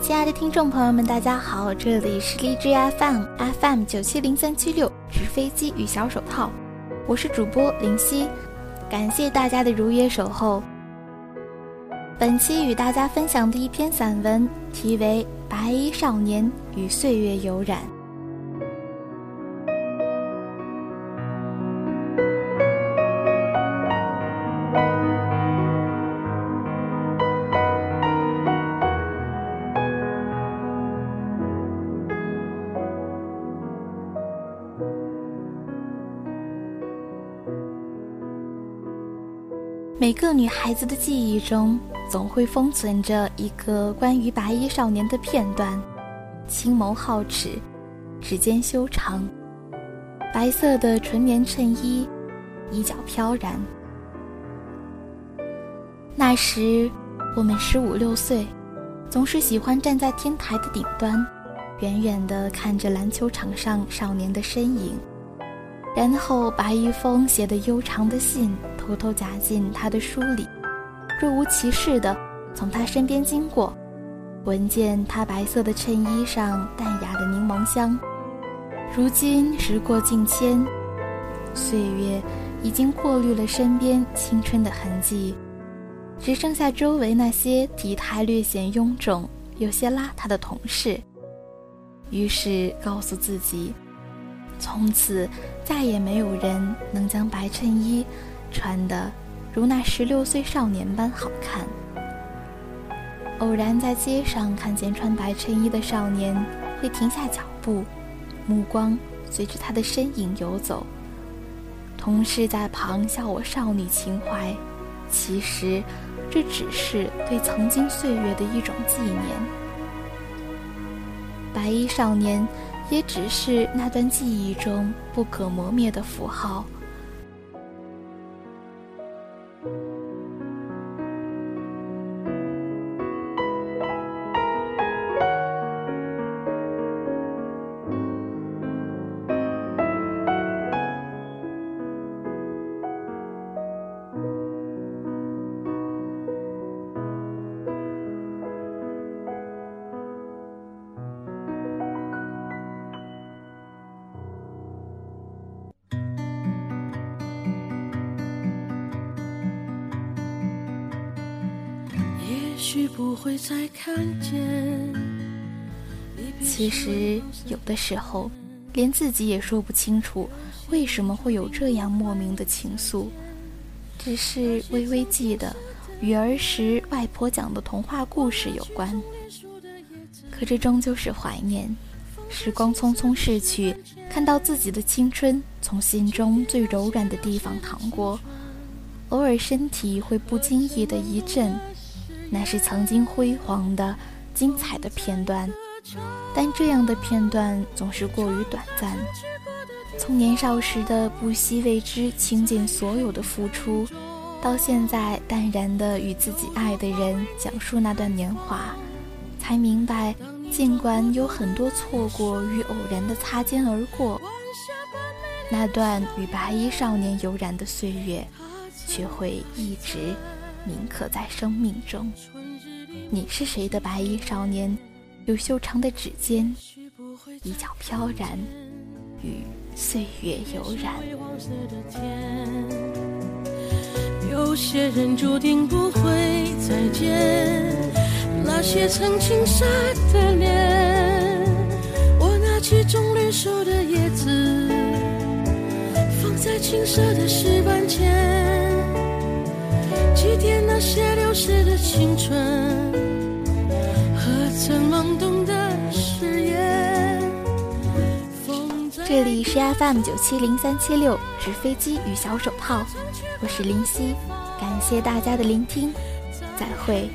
亲爱的听众朋友们，大家好，这里是荔枝 FM FM 九七零三七六，纸飞机与小手套，我是主播林夕，感谢大家的如约守候。本期与大家分享的一篇散文，题为《白衣少年与岁月有染》。每个女孩子的记忆中，总会封存着一个关于白衣少年的片段：青眸皓齿，指尖修长，白色的纯棉衬衣，衣角飘然。那时，我们十五六岁，总是喜欢站在天台的顶端，远远地看着篮球场上少年的身影，然后把一封写得悠长的信。偷偷夹进他的书里，若无其事地从他身边经过，闻见他白色的衬衣上淡雅的柠檬香。如今时过境迁，岁月已经过滤了身边青春的痕迹，只剩下周围那些体态略显臃肿、有些邋遢的同事。于是告诉自己，从此再也没有人能将白衬衣。穿的如那十六岁少年般好看。偶然在街上看见穿白衬衣的少年，会停下脚步，目光随着他的身影游走。同事在旁笑我少女情怀，其实这只是对曾经岁月的一种纪念。白衣少年，也只是那段记忆中不可磨灭的符号。不会再看见。其实，有的时候，连自己也说不清楚，为什么会有这样莫名的情愫。只是微微记得，与儿时外婆讲的童话故事有关。可这终究是怀念。时光匆匆逝去，看到自己的青春从心中最柔软的地方淌过，偶尔身体会不经意的一震。那是曾经辉煌的、精彩的片段，但这样的片段总是过于短暂。从年少时的不惜为之倾尽所有的付出，到现在淡然的与自己爱的人讲述那段年华，才明白，尽管有很多错过与偶然的擦肩而过，那段与白衣少年悠然的岁月，却会一直。铭刻在生命中。你是谁的白衣少年？有修长的指尖，衣角飘然，与岁月有染。有些人注定不会再见，那些曾经傻的脸。我拿起棕榈树的叶子，放在青涩的石板前。那些流逝的青春，和曾懵懂的誓言。这里是 FM 九七零三七六，纸飞机与小手套，我是林夕，感谢大家的聆听，再会。